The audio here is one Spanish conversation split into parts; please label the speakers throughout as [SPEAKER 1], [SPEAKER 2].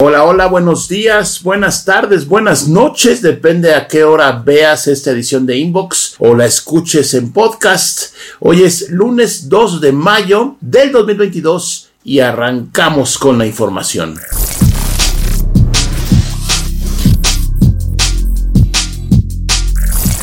[SPEAKER 1] Hola, hola, buenos días, buenas tardes, buenas noches, depende a qué hora veas esta edición de Inbox o la escuches en podcast. Hoy es lunes 2 de mayo del 2022 y arrancamos con la información.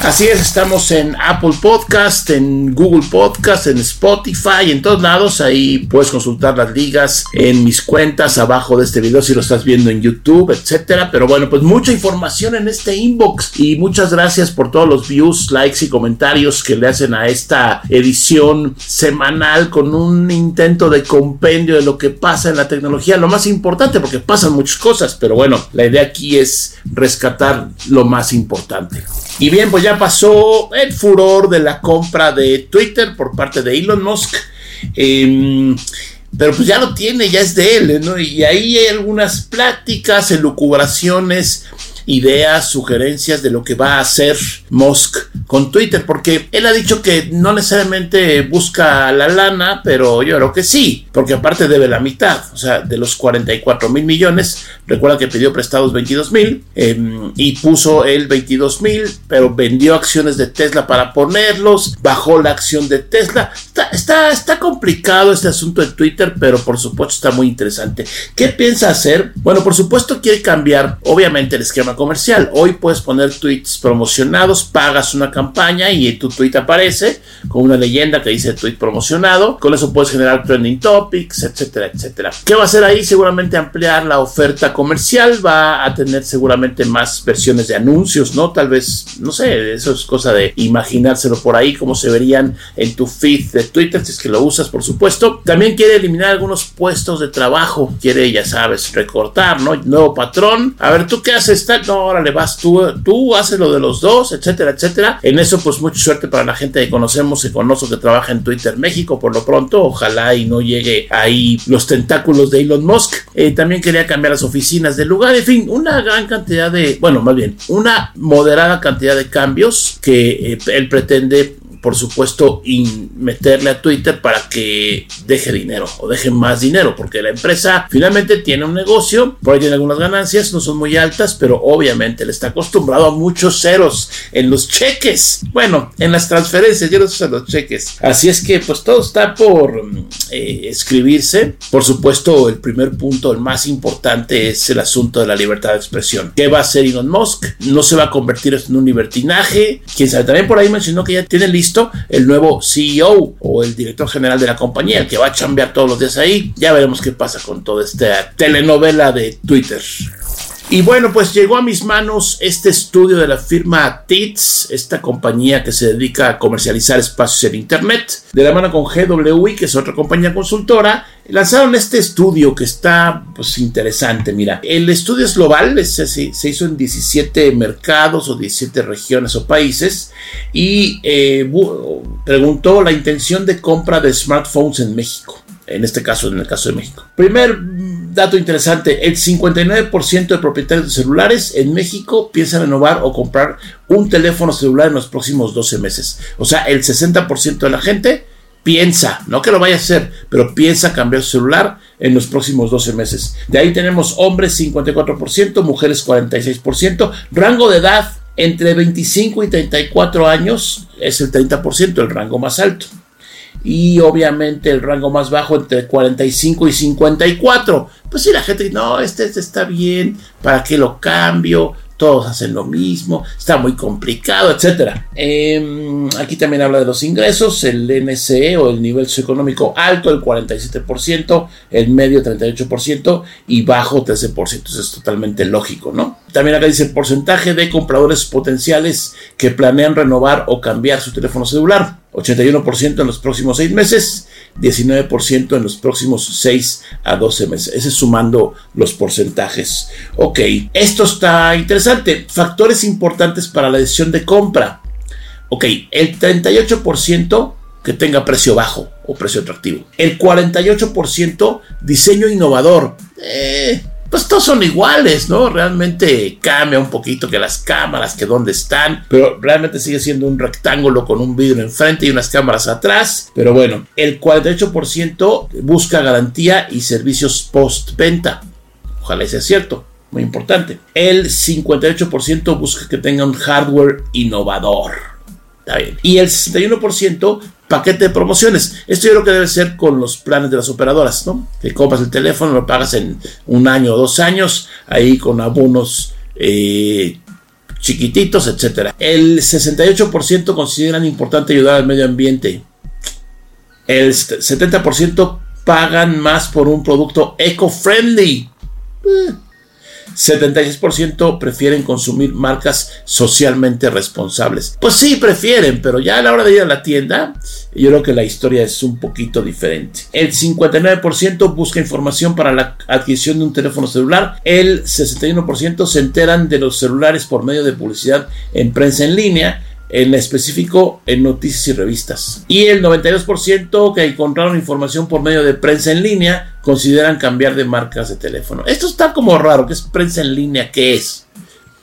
[SPEAKER 1] Así es, estamos en Apple Podcast, en Google Podcast, en Spotify, en todos lados. Ahí puedes consultar las ligas en mis cuentas abajo de este video si lo estás viendo en YouTube, etcétera. Pero bueno, pues mucha información en este inbox y muchas gracias por todos los views, likes y comentarios que le hacen a esta edición semanal con un intento de compendio de lo que pasa en la tecnología. Lo más importante, porque pasan muchas cosas, pero bueno, la idea aquí es rescatar lo más importante. Y bien, pues ya pasó el furor de la compra de Twitter por parte de Elon Musk. Em, pero pues ya lo tiene, ya es de él, ¿no? Y ahí hay algunas pláticas, elucubraciones ideas, sugerencias de lo que va a hacer Musk con Twitter, porque él ha dicho que no necesariamente busca la lana, pero yo creo que sí, porque aparte debe la mitad, o sea, de los 44 mil millones, recuerda que pidió prestados 22 mil em, y puso el 22 mil, pero vendió acciones de Tesla para ponerlos, bajó la acción de Tesla, está, está, está complicado este asunto de Twitter, pero por supuesto está muy interesante. ¿Qué piensa hacer? Bueno, por supuesto quiere cambiar, obviamente, el esquema comercial. Hoy puedes poner tweets promocionados, pagas una campaña y tu tweet aparece con una leyenda que dice tweet promocionado. Con eso puedes generar trending topics, etcétera, etcétera. ¿Qué va a hacer ahí? Seguramente ampliar la oferta comercial, va a tener seguramente más versiones de anuncios, ¿no? Tal vez, no sé, eso es cosa de imaginárselo por ahí, como se verían en tu feed de Twitter, si es que lo usas, por supuesto. También quiere eliminar algunos puestos de trabajo, quiere, ya sabes, recortar, ¿no? Nuevo patrón. A ver, ¿tú qué haces? no, ahora le vas tú, tú haces lo de los dos, etcétera, etcétera. En eso, pues mucha suerte para la gente que conocemos y conozco que trabaja en Twitter México por lo pronto. Ojalá y no llegue ahí los tentáculos de Elon Musk. Eh, también quería cambiar las oficinas del lugar. En fin, una gran cantidad de, bueno, más bien, una moderada cantidad de cambios que eh, él pretende por supuesto, meterle a Twitter para que deje dinero o deje más dinero, porque la empresa finalmente tiene un negocio, por ahí tiene algunas ganancias, no son muy altas, pero obviamente le está acostumbrado a muchos ceros en los cheques. Bueno, en las transferencias, yo no sé los cheques. Así es que, pues todo está por eh, escribirse. Por supuesto, el primer punto, el más importante, es el asunto de la libertad de expresión. ¿Qué va a hacer Elon Musk? No se va a convertir en un libertinaje. Quién sabe, también por ahí mencionó que ya tiene listo el nuevo CEO o el director general de la compañía, el que va a chambear todos los días ahí. Ya veremos qué pasa con toda esta telenovela de Twitter. Y bueno, pues llegó a mis manos este estudio de la firma TITS, esta compañía que se dedica a comercializar espacios en Internet, de la mano con GWI, que es otra compañía consultora. Lanzaron este estudio que está pues interesante, mira. El estudio es global, se, hizo en 17 mercados o 17 regiones o países y eh, preguntó la intención de compra de smartphones en México en este caso, en el caso de México. Primer dato interesante, el 59% de propietarios de celulares en México piensan renovar o comprar un teléfono celular en los próximos 12 meses. O sea, el 60% de la gente piensa, no que lo vaya a hacer, pero piensa cambiar su celular en los próximos 12 meses. De ahí tenemos hombres 54%, mujeres 46%, rango de edad entre 25 y 34 años es el 30%, el rango más alto y obviamente el rango más bajo entre 45 y 54. Pues si la gente dice, no, este, este, está bien, ¿para qué lo cambio? Todos hacen lo mismo, está muy complicado, etc. Em, aquí también habla de los ingresos, el NCE o el nivel socioeconómico alto, el 47%, el medio 38% y bajo 13%. Eso es totalmente lógico, ¿no? También acá dice el porcentaje de compradores potenciales que planean renovar o cambiar su teléfono celular. 81% en los próximos 6 meses, 19% en los próximos 6 a 12 meses. Ese es sumando los porcentajes. Ok, esto está interesante. Factores importantes para la decisión de compra. Ok, el 38% que tenga precio bajo o precio atractivo. El 48% diseño innovador. Eh, pues todos son iguales, ¿no? Realmente cambia un poquito que las cámaras, que dónde están, pero realmente sigue siendo un rectángulo con un vidrio enfrente y unas cámaras atrás. Pero bueno, el 48% busca garantía y servicios post-venta. ojalá sea cierto, muy importante. El 58% busca que tenga un hardware innovador. Está bien. Y el 61% paquete de promociones. Esto yo creo que debe ser con los planes de las operadoras, ¿no? Que compras el teléfono, lo pagas en un año o dos años, ahí con abonos eh, chiquititos, etcétera. El 68% consideran importante ayudar al medio ambiente. El 70% pagan más por un producto eco-friendly. Eh, 76% prefieren consumir marcas socialmente responsables. Pues sí, prefieren, pero ya a la hora de ir a la tienda, yo creo que la historia es un poquito diferente. El 59% busca información para la adquisición de un teléfono celular. El 61% se enteran de los celulares por medio de publicidad en prensa en línea en específico en noticias y revistas. Y el 92% que encontraron información por medio de prensa en línea consideran cambiar de marcas de teléfono. Esto está como raro, ¿qué es prensa en línea? ¿Qué es?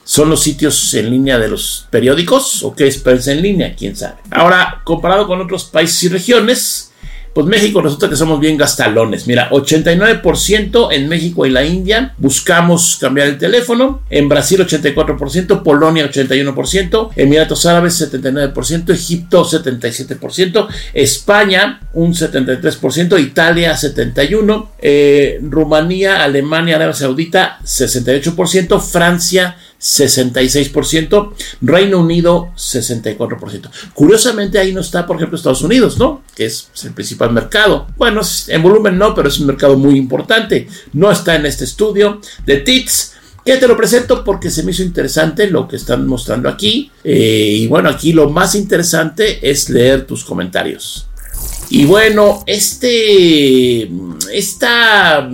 [SPEAKER 1] ¿Son los sitios en línea de los periódicos o qué es prensa en línea? ¿Quién sabe? Ahora, comparado con otros países y regiones, pues México resulta que somos bien gastalones. Mira, 89% en México y la India buscamos cambiar el teléfono. En Brasil 84%, Polonia 81%, Emiratos Árabes 79%, Egipto 77%, España un 73%, Italia 71%, eh, Rumanía, Alemania, Arabia Saudita 68%, Francia 66%, Reino Unido 64%. Curiosamente ahí no está, por ejemplo, Estados Unidos, ¿no? Que es el principal mercado. Bueno, en volumen no, pero es un mercado muy importante. No está en este estudio de TITS. Que te lo presento porque se me hizo interesante lo que están mostrando aquí. Eh, y bueno, aquí lo más interesante es leer tus comentarios. Y bueno, este, esta,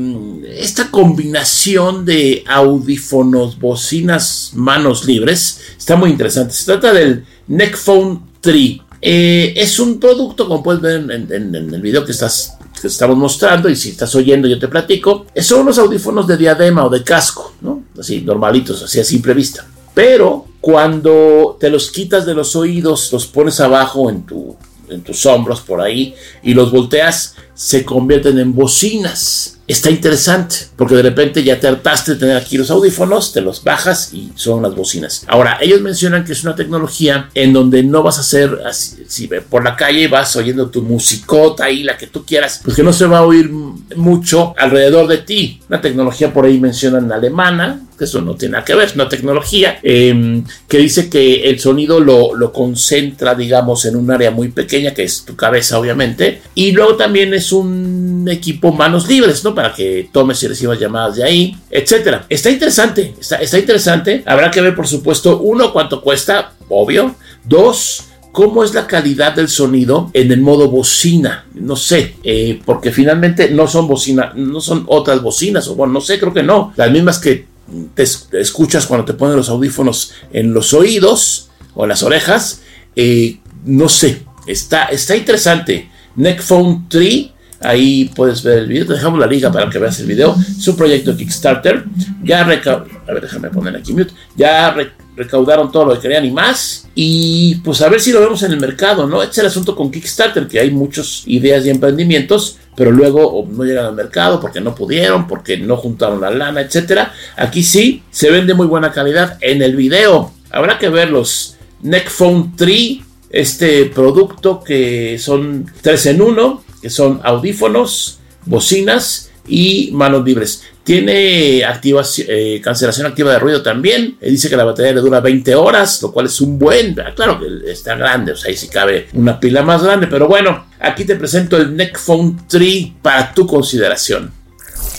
[SPEAKER 1] esta combinación de audífonos, bocinas, manos libres, está muy interesante. Se trata del Neckphone 3. Eh, es un producto, como puedes ver en, el video que, estás, que estamos mostrando, y si estás oyendo yo te platico, son unos audífonos de diadema o de casco, ¿no? Así, normalitos, así a simple vista. Pero cuando te los quitas de los oídos, los pones abajo en tu en tus hombros por ahí y los volteas, se convierten en bocinas. Está interesante, porque de repente ya te hartaste de tener aquí los audífonos, te los bajas y son las bocinas. Ahora, ellos mencionan que es una tecnología en donde no vas a hacer así, si por la calle vas oyendo tu musicota ahí, la que tú quieras, pues que no se va a oír mucho alrededor de ti. Una tecnología por ahí mencionan alemana, que eso no tiene nada que ver, es una tecnología em, que dice que el sonido lo, lo, concentra, digamos, en un área muy pequeña, que es tu cabeza, obviamente, y luego también es un equipo manos libres, ¿no? Para que tomes y recibas llamadas de ahí, etcétera. Está interesante, está, está interesante. Habrá que ver, por supuesto, uno, cuánto cuesta, obvio. Dos, cómo es la calidad del sonido en el modo bocina. No sé, eh, porque finalmente no son bocina, no son otras bocinas, o bueno, no sé, creo que no. Las mismas que te escuchas cuando te ponen los audífonos en los oídos o en las orejas. Eh, no sé, está, está interesante. Neckphone 3 Ahí puedes ver el video. Te dejamos la liga para que veas el video. Es un proyecto Kickstarter. Ya A ver, déjame poner aquí mute. Ya recaudaron todo lo que querían y más. Y pues a ver si lo vemos en el mercado, ¿no? Este es el asunto con Kickstarter, que hay muchas ideas y emprendimientos, pero luego no llegan al mercado porque no pudieron, porque no juntaron la lana, etcétera. Aquí sí, se vende muy buena calidad en el video. Habrá que verlos. Neckphone 3, este producto que son 3 en 1 que son audífonos, bocinas y manos libres. Tiene eh, cancelación activa de ruido también. Eh, dice que la batería le dura 20 horas, lo cual es un buen. Ah, claro que está grande, o sea, ahí sí cabe una pila más grande. Pero bueno, aquí te presento el Neckphone 3 para tu consideración.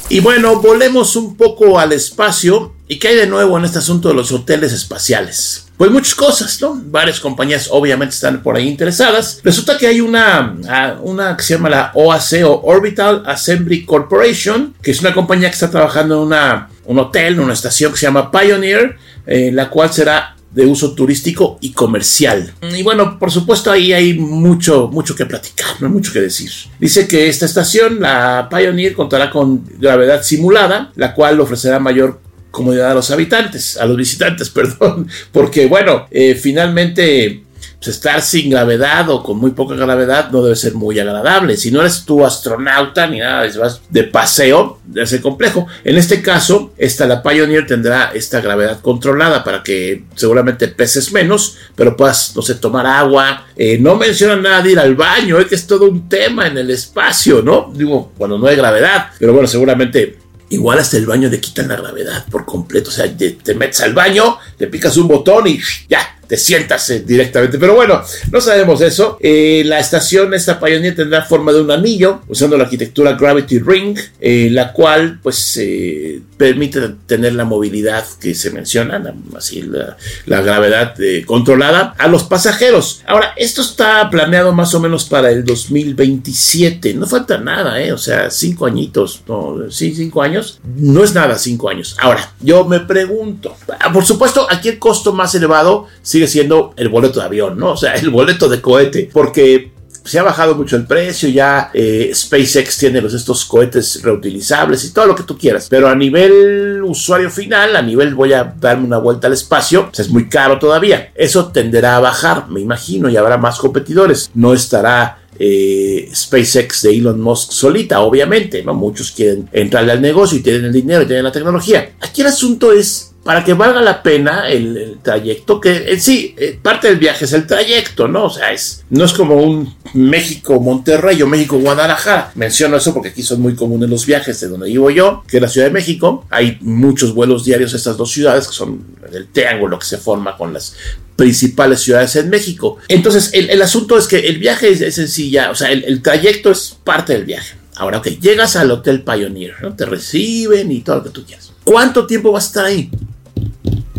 [SPEAKER 1] Y bueno, volvemos un poco al espacio. ¿Y qué hay de nuevo en este asunto de los hoteles espaciales? Pues muchas cosas, ¿no? Varias compañías obviamente están por ahí interesadas. Resulta que hay una, ah, una que se llama la OAC o Orbital Assembly Corporation, que es una compañía que está trabajando en una, un hotel, en una estación que se llama Pioneer, eh, la cual será de uso turístico y comercial. Y bueno, por supuesto ahí hay mucho, mucho que platicar, no mucho que decir. Dice que esta estación, la Pioneer, contará con gravedad simulada, la cual ofrecerá mayor comodidad a los habitantes, a los visitantes, perdón, porque bueno, eh, finalmente pues, estar sin gravedad o con muy poca gravedad no debe ser muy agradable. Si no eres tu astronauta ni nada, si vas de paseo, debe ser complejo. En este caso, esta, la Pioneer tendrá esta gravedad controlada para que seguramente peses menos, pero puedas, no sé, tomar agua. Eh, no menciona nada de ir al baño, es que es todo un tema en el espacio, ¿no? Digo, cuando no hay gravedad, pero bueno, seguramente Igual hasta el baño le quitan la gravedad por completo. O sea, te, metes al baño, te picas un botón y ya, te sientas eh, directamente. Pero bueno, no sabemos eso. Eh, la estación, esta Pioneer, tendrá forma de un anillo, usando la arquitectura Gravity Ring, eh, la cual pues permite tener la movilidad que se menciona, así la, gravedad controlada a los pasajeros. Ahora, esto está planeado más o menos para el 2027. No falta nada, ¿eh? O sea, cinco añitos. No, sí, cinco años. No es nada, cinco años. Ahora, yo me pregunto, ah, por supuesto, aquí el costo más elevado sigue siendo el boleto de avión, ¿no? O sea, el boleto de cohete, porque se ha bajado mucho el precio, ya eh, SpaceX tiene los, estos cohetes reutilizables y todo lo que tú quieras, pero a nivel usuario final, a nivel voy a darme una vuelta al espacio, pues es muy caro todavía. Eso tenderá a bajar, me imagino, y habrá más competidores. No estará eh, SpaceX de Elon Musk solita, obviamente, ¿no? Muchos quieren entrarle al negocio y tienen el dinero y tienen la tecnología. Aquí el asunto es para que valga la pena el, trayecto, que en sí, eh, parte del viaje es el trayecto, ¿no? O sea, es, no es como un México-Monterrey o México-Guadalajara. Menciono eso porque aquí son muy comunes los viajes de donde vivo yo, que es la Ciudad de México. Hay muchos vuelos diarios a estas dos ciudades, que son el triángulo que se forma con las principales ciudades en México. Entonces, el, asunto es que el viaje es, sencilla, o sea, el, el, trayecto es parte del viaje. Ahora, ok, llegas al Hotel Pioneer, ¿no? Te reciben y todo lo que tú quieras. ¿Cuánto tiempo vas a estar ahí?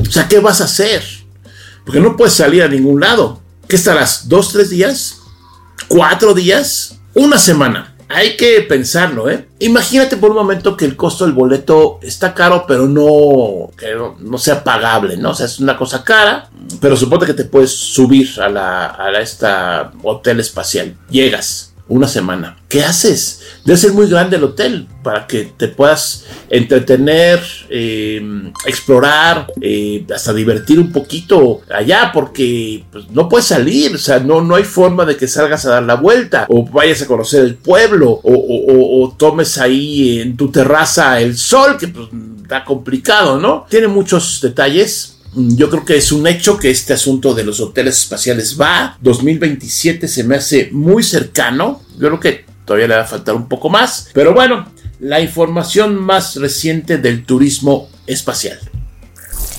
[SPEAKER 1] O sea, ¿qué vas a hacer? Porque no puedes salir a ningún lado. ¿Qué estarás? ¿Dos, tres días? ¿Cuatro días? ¿Una semana? Hay que pensarlo, ¿eh? Imagínate por un momento que el costo del boleto está caro, pero no, que no, sea pagable, ¿no? O sea, es una cosa cara, pero suponte que te puedes subir a, la, a esta hotel espacial. Llegas, una semana. ¿Qué haces? Debe ser muy grande el hotel para que te puedas entretener, eh, explorar, eh, hasta divertir un poquito allá, porque pues, no puedes salir, o sea, no, no hay forma de que salgas a dar la vuelta, o vayas a conocer el pueblo, o, tomes ahí en tu terraza el sol, que pues, está complicado, ¿no? Tiene muchos detalles yo creo que es un hecho que este asunto de los hoteles espaciales va. 2027 se me hace muy cercano. Yo creo que todavía le va a faltar un poco más. Pero bueno, la información más reciente del turismo espacial.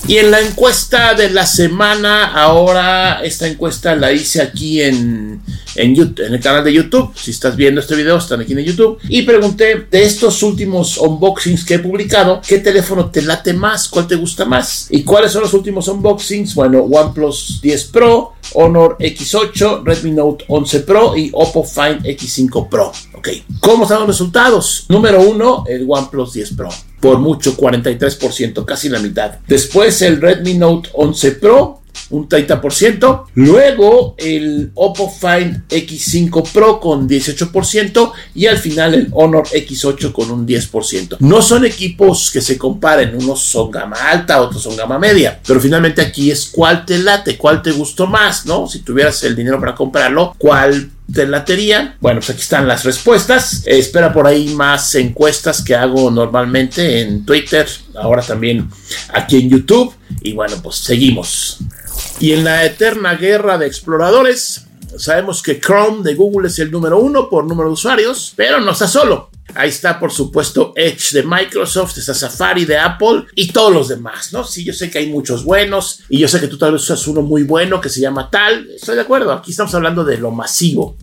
[SPEAKER 1] Y en la encuesta de la semana, ahora esta encuesta la hice aquí en, en, YouTube, el canal de YouTube. Si estás viendo este video, están aquí en YouTube. Y pregunté de estos últimos unboxings que he publicado, ¿qué teléfono te late más? ¿Cuál te gusta más? ¿Y cuáles son los últimos unboxings? Bueno, OnePlus 10 Pro, Honor X8, Redmi Note 11 Pro y Oppo Find X5 Pro. Ok, ¿cómo están los resultados? Número uno, el OnePlus 10 Pro por mucho 43%, casi la mitad. Después el Redmi Note 11 Pro, un 30%. Luego el Oppo Find X5 Pro con 18% y al final el Honor X8 con un 10%. No son equipos que se comparen, unos son gama alta, otros son gama media, pero finalmente aquí es cuál te late, cuál te gustó más, ¿no? Si tuvieras el dinero para comprarlo, cuál te latería. Bueno, pues aquí están las respuestas. espera por ahí más encuestas que hago normalmente en Twitter, ahora también aquí en YouTube. Y bueno, pues seguimos. Y en la eterna guerra de exploradores, sabemos que Chrome de Google es el número uno por número de usuarios, pero no está solo. Ahí está, por supuesto, Edge de Microsoft, está Safari de Apple y todos los demás, ¿no? Sí, yo sé que hay muchos buenos y yo sé que tú tal vez usas uno muy bueno que se llama tal. Estoy de acuerdo, aquí estamos hablando de lo masivo.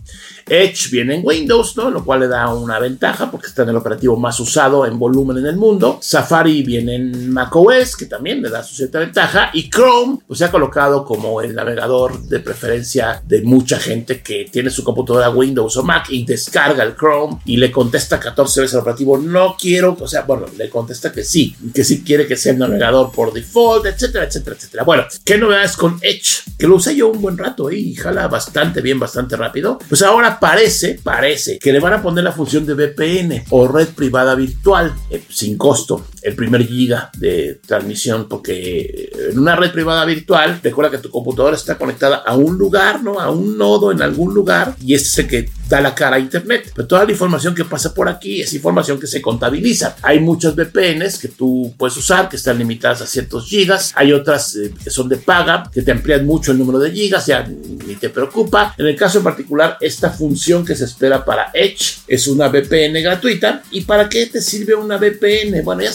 [SPEAKER 1] Edge viene en Windows, ¿no? Lo cual le da una ventaja porque está en el operativo más usado en volumen en el mundo. Safari viene en macOS, que también le da su cierta ventaja. Y Chrome, pues se ha colocado como el navegador de preferencia de mucha gente que tiene su computadora Windows o Mac y descarga el Chrome y le contesta 14 veces al operativo, no quiero, o sea, bueno, le contesta que sí, que sí quiere que sea el navegador por default, etcétera, etcétera, etcétera. Bueno, ¿qué novedades con Edge? Que lo usé yo un buen rato y jala bastante bien, bastante rápido. Pues ahora parece, parece que le van a poner la función de VPN o red privada virtual eh, sin costo. El primer giga de transmisión, porque en una red privada virtual, recuerda que tu computadora está conectada a un lugar, ¿no? A un nodo en algún lugar, y este es el que da la cara a Internet. Pero toda la información que pasa por aquí es información que se contabiliza. Hay muchos VPNs que tú puedes usar, que están limitadas a ciertos gigas. Hay otras eh, que son de paga, que te amplían mucho el número de gigas, ya ni te preocupa. En el caso en particular, esta función que se espera para Edge es una VPN gratuita. ¿Y para qué te sirve una VPN? Bueno, ya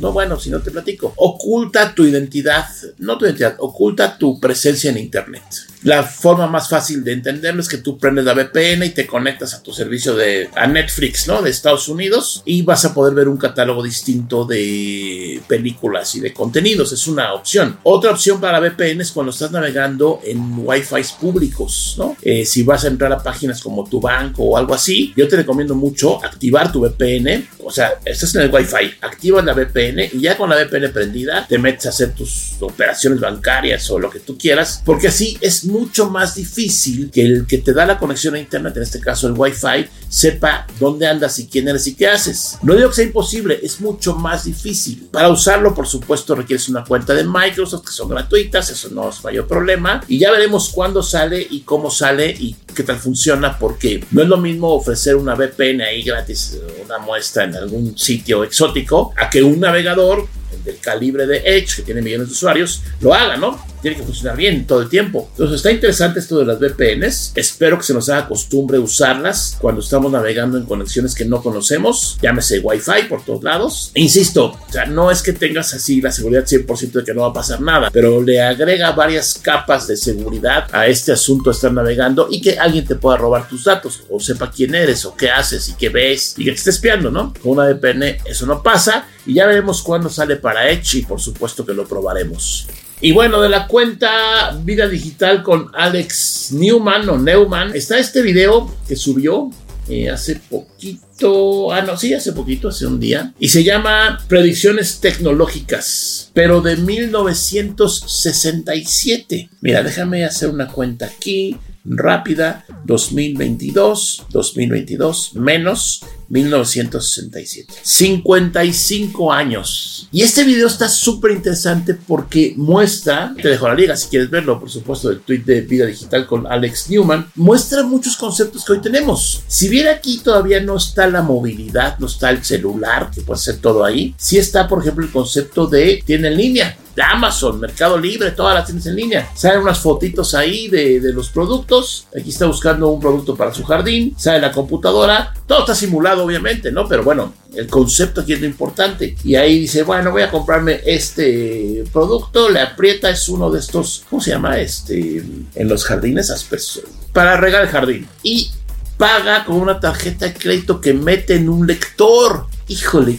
[SPEAKER 1] ¿no? Bueno, si no te platico. Oculta tu identidad, no tu identidad, oculta tu presencia en Internet. La forma más fácil de entenderlo es que tú prendes la VPN y te conectas a tu servicio de a Netflix, ¿no? De Estados Unidos y vas a poder ver un catálogo distinto de películas y de contenidos. Es una opción. Otra opción para VPN es cuando estás navegando en Wi-Fi públicos, ¿no? Eh, si vas a entrar a páginas como tu banco o algo así, yo te recomiendo mucho activar tu VPN. Sea, estás en el Wi-Fi, activas la VPN y ya con la VPN prendida te metes a hacer tus operaciones bancarias o lo que tú quieras, porque así es mucho más difícil que el que te da la conexión a internet, en este caso el Wi-Fi, sepa dónde andas y quién eres y qué haces. No digo que sea imposible, es mucho más difícil. Para usarlo, por supuesto, requieres una cuenta de Microsoft que son gratuitas, eso no es mayor problema. Y ya veremos cuándo sale y cómo sale y qué tal funciona, porque no es lo mismo ofrecer una VPN ahí gratis, una muestra en algún sitio exótico, a que un navegador del calibre de Edge, que tiene millones de usuarios, lo haga, ¿no? Tiene que funcionar bien todo el tiempo. Entonces está interesante esto de las VPNs. Espero que se nos haga costumbre usarlas cuando estamos navegando en conexiones que no conocemos. Llámese Wi-Fi por todos lados. E insisto, o sea, no es que tengas así la seguridad 100% de que no va a pasar nada, pero le agrega varias capas de seguridad a este asunto de estar navegando y que alguien te pueda robar tus datos o sepa quién eres o qué haces y qué ves y que te esté espiando, ¿no? Con una VPN eso no pasa y ya veremos cuándo sale para Edge y por supuesto que lo probaremos. Y bueno, de la cuenta Vida Digital con Alex Newman o Neumann, está este video que subió eh, hace poquito, ah no, sí, hace poquito, hace un día, y se llama Predicciones Tecnológicas, pero de 1967. Mira, déjame hacer una cuenta aquí rápida, 2022, 2022 menos 1967. 55 años. Y este video está súper interesante porque muestra, te dejo la liga si quieres verlo, por supuesto, del tweet de Vida Digital con Alex Newman, muestra muchos conceptos que hoy tenemos. Si bien aquí todavía no está la movilidad, no está el celular, que puede ser todo ahí, sí está, por ejemplo, el concepto de tiene en línea Amazon, Mercado Libre, todas las tienes en línea. Salen unas fotitos ahí de, de, los productos. Aquí está buscando un producto para su jardín. Sale la computadora. Todo está simulado, obviamente, ¿no? Pero bueno, el concepto aquí es lo importante. Y ahí dice, bueno, voy a comprarme este producto. Le aprieta, es uno de estos, ¿cómo se llama? Este, en los jardines, aspersos. Para regar el jardín. Y paga con una tarjeta de crédito que mete en un lector. Híjole,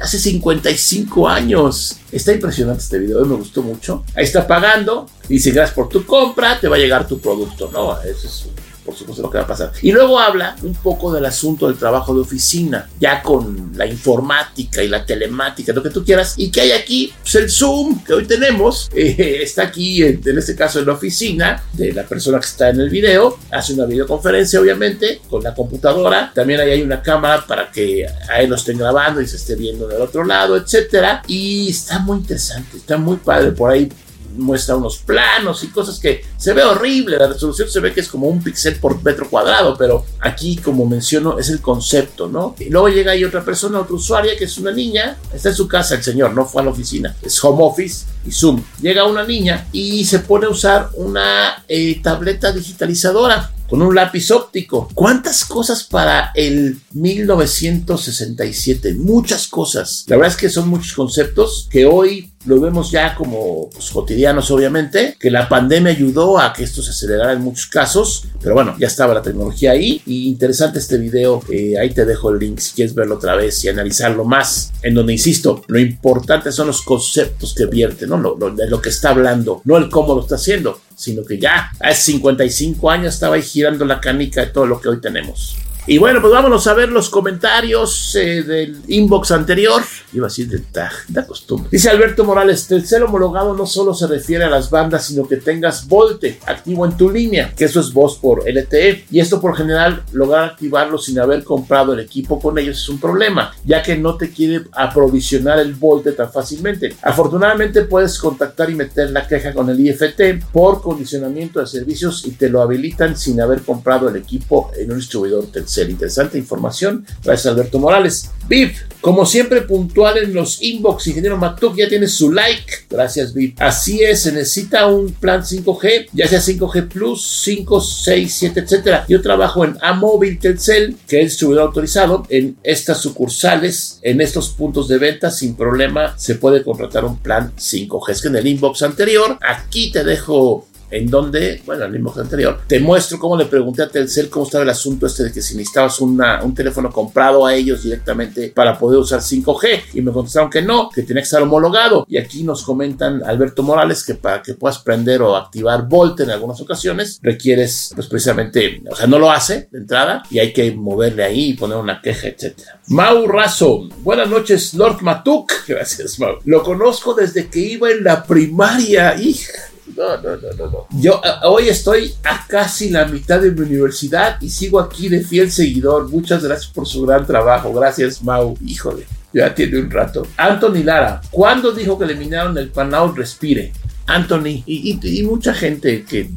[SPEAKER 1] hace 55 años. Está impresionante este video, me gustó mucho. Ahí está pagando, dice gracias por tu compra, te va a llegar tu producto, ¿no? Eso es por supuesto lo que va a pasar. Y luego habla un poco del asunto del trabajo de oficina, ya con la informática y la telemática, lo que tú quieras, y que hay aquí pues, el Zoom que hoy tenemos, eh, está aquí en, en, este caso en la oficina de la persona que está en el video, hace una videoconferencia obviamente con la computadora, también ahí hay una cámara para que a él lo estén grabando y se esté viendo del otro lado, etcétera, y está muy interesante, está muy padre. Por ahí muestra unos planos y cosas que se ve horrible. La resolución se ve que es como un píxel por metro cuadrado, pero aquí, como menciono, es el concepto, ¿no? Y luego llega ahí otra persona, otra usuaria, que es una niña, está en su casa el señor, no fue a la oficina, es home office y Zoom. Llega una niña y se pone a usar una eh, tableta digitalizadora con un lápiz óptico. ¿Cuántas cosas para el 1967? Muchas cosas. La verdad es que son muchos conceptos que hoy lo vemos ya como pues, cotidianos, obviamente, que la pandemia ayudó a que esto se acelerara en muchos casos, pero bueno, ya estaba la tecnología ahí y interesante este video, eh, ahí te dejo el link si quieres verlo otra vez y analizarlo más, en donde, insisto, lo importante son los conceptos que vierte, ¿no? Lo, de lo que está hablando, no el cómo lo está haciendo, sino que ya hace 55 años estaba ahí girando la canica de todo lo que hoy tenemos. Y bueno, pues vámonos a ver los comentarios eh, del inbox anterior. Iba a decir del tag, de costumbre. Dice Alberto Morales, Telcel homologado no solo se refiere a las bandas, sino que tengas Volte activo en tu línea, que eso es voz por LTE. Y esto por general, lograr activarlo sin haber comprado el equipo con ellos es un problema, ya que no te quiere aprovisionar el Volte tan fácilmente. Afortunadamente puedes contactar y meter la queja con el IFT por condicionamiento de servicios y te lo habilitan sin haber comprado el equipo en un distribuidor Interesante información. Gracias Alberto Morales. VIP, como siempre puntual en los inbox, ingeniero Matuk ya tiene su like. Gracias VIP. Así es, se necesita un plan 5G, ya sea 5G Plus, 5, 6, 7, etcétera. Yo trabajo en Amóvil Telcel, que es distribuidor autorizado. En estas sucursales, en estos puntos de venta, sin problema, se puede contratar un plan 5G. Es que en el inbox anterior, aquí te dejo en donde, bueno, el inbox anterior, te muestro cómo le pregunté a Telcel cómo estaba el asunto este de que si necesitabas una, un teléfono comprado a ellos directamente para poder usar 5G y me contestaron que no, que tenía que estar homologado y aquí nos comentan Alberto Morales que para que puedas prender o activar Volt en algunas ocasiones requieres pues precisamente, o sea, no lo hace de entrada y hay que moverle ahí y poner una queja, etcétera. Mau Razo, buenas noches Lord Matuk, gracias Mau. Lo conozco desde que iba en la primaria, hija no, no, no, no, no. Yo hoy estoy a casi la mitad de mi universidad y sigo aquí de fiel seguidor. Muchas gracias por su gran trabajo. Gracias, Mau. Híjole, ya tiene un rato. Anthony Lara, ¿cuándo dijo que eliminaron el Panout Respire? Anthony y, mucha gente que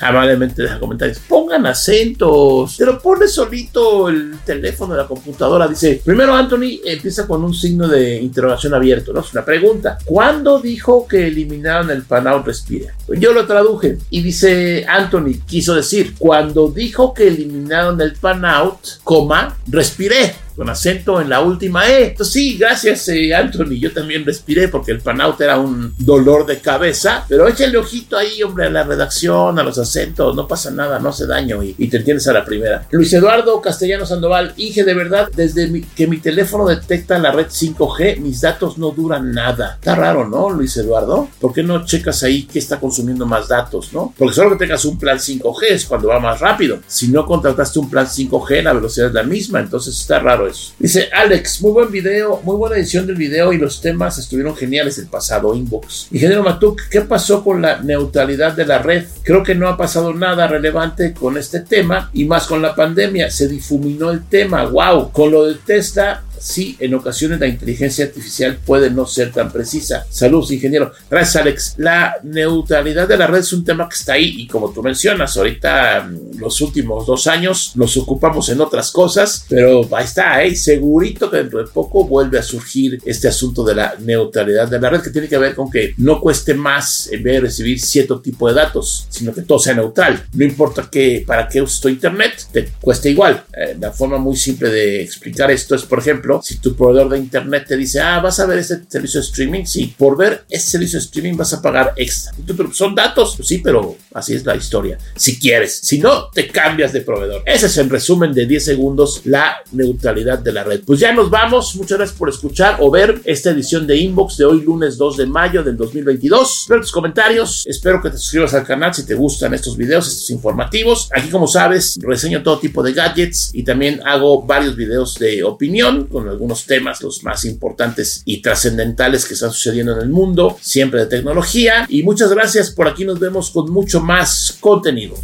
[SPEAKER 1] amablemente deja comentarios, pongan acentos, te lo pone solito el teléfono de la computadora. Dice, primero Anthony empieza con un signo de interrogación abierto, ¿no? Es una pregunta. ¿Cuándo dijo que eliminaron el Panout Respire? Yo lo traduje y dice Anthony, quiso decir, cuando dijo que eliminaron el Panout, coma, respiré con acento en la última E. Entonces, sí, gracias eh, Anthony, yo también respiré porque el panout era un dolor de cabeza, pero échale ojito ahí, hombre, a la redacción, a los acentos, no pasa nada, no hace daño y, te entiendes a la primera. Luis Eduardo Castellano Sandoval, Inge, de verdad, desde que mi teléfono detecta la red 5G, mis datos no duran nada. Está raro, ¿no, Luis Eduardo? ¿Por qué no checas ahí que está consumiendo más datos, no? Porque solo que tengas un plan 5G es cuando va más rápido. Si no contrataste un plan 5G, la velocidad es la misma, entonces está raro Dice Alex, muy buen video, muy buena edición del video y los temas estuvieron geniales el pasado inbox. Ingeniero Matuk, ¿qué pasó con la neutralidad de la red? Creo que no ha pasado nada relevante con este tema y más con la pandemia. Se difuminó el tema. ¡Wow! Con lo de Tesla sí, en ocasiones la inteligencia artificial puede no ser tan precisa. Saludos, ingeniero. Gracias, Alex. La neutralidad de la red es un tema que está ahí y como tú mencionas, ahorita mm, los últimos dos años nos ocupamos en otras cosas, pero ahí está, ¿eh? segurito que dentro de poco vuelve a surgir este asunto de la neutralidad de la red que tiene que ver con que no cueste más en vez de recibir cierto tipo de datos, sino que todo sea neutral. No importa que para qué tu internet, te cueste igual. Eh, la forma muy simple de explicar esto es, por ejemplo, si tu proveedor de internet te dice, ah, vas a ver este servicio de streaming, sí, por ver ese servicio de streaming vas a pagar extra. Son datos, pues sí, pero así es la historia. Si quieres, si no, te cambias de proveedor. Ese es en resumen de 10 segundos la neutralidad de la red. Pues ya nos vamos. Muchas gracias por escuchar o ver esta edición de Inbox de hoy, lunes 2 de mayo del 2022. Ver tus comentarios. Espero que te suscribas al canal si te gustan estos videos, estos informativos. Aquí, como sabes, reseño todo tipo de gadgets y también hago varios videos de opinión con algunos temas, los más importantes y trascendentales que están sucediendo en el mundo, siempre de tecnología. Y muchas gracias, por aquí nos vemos con mucho más contenido.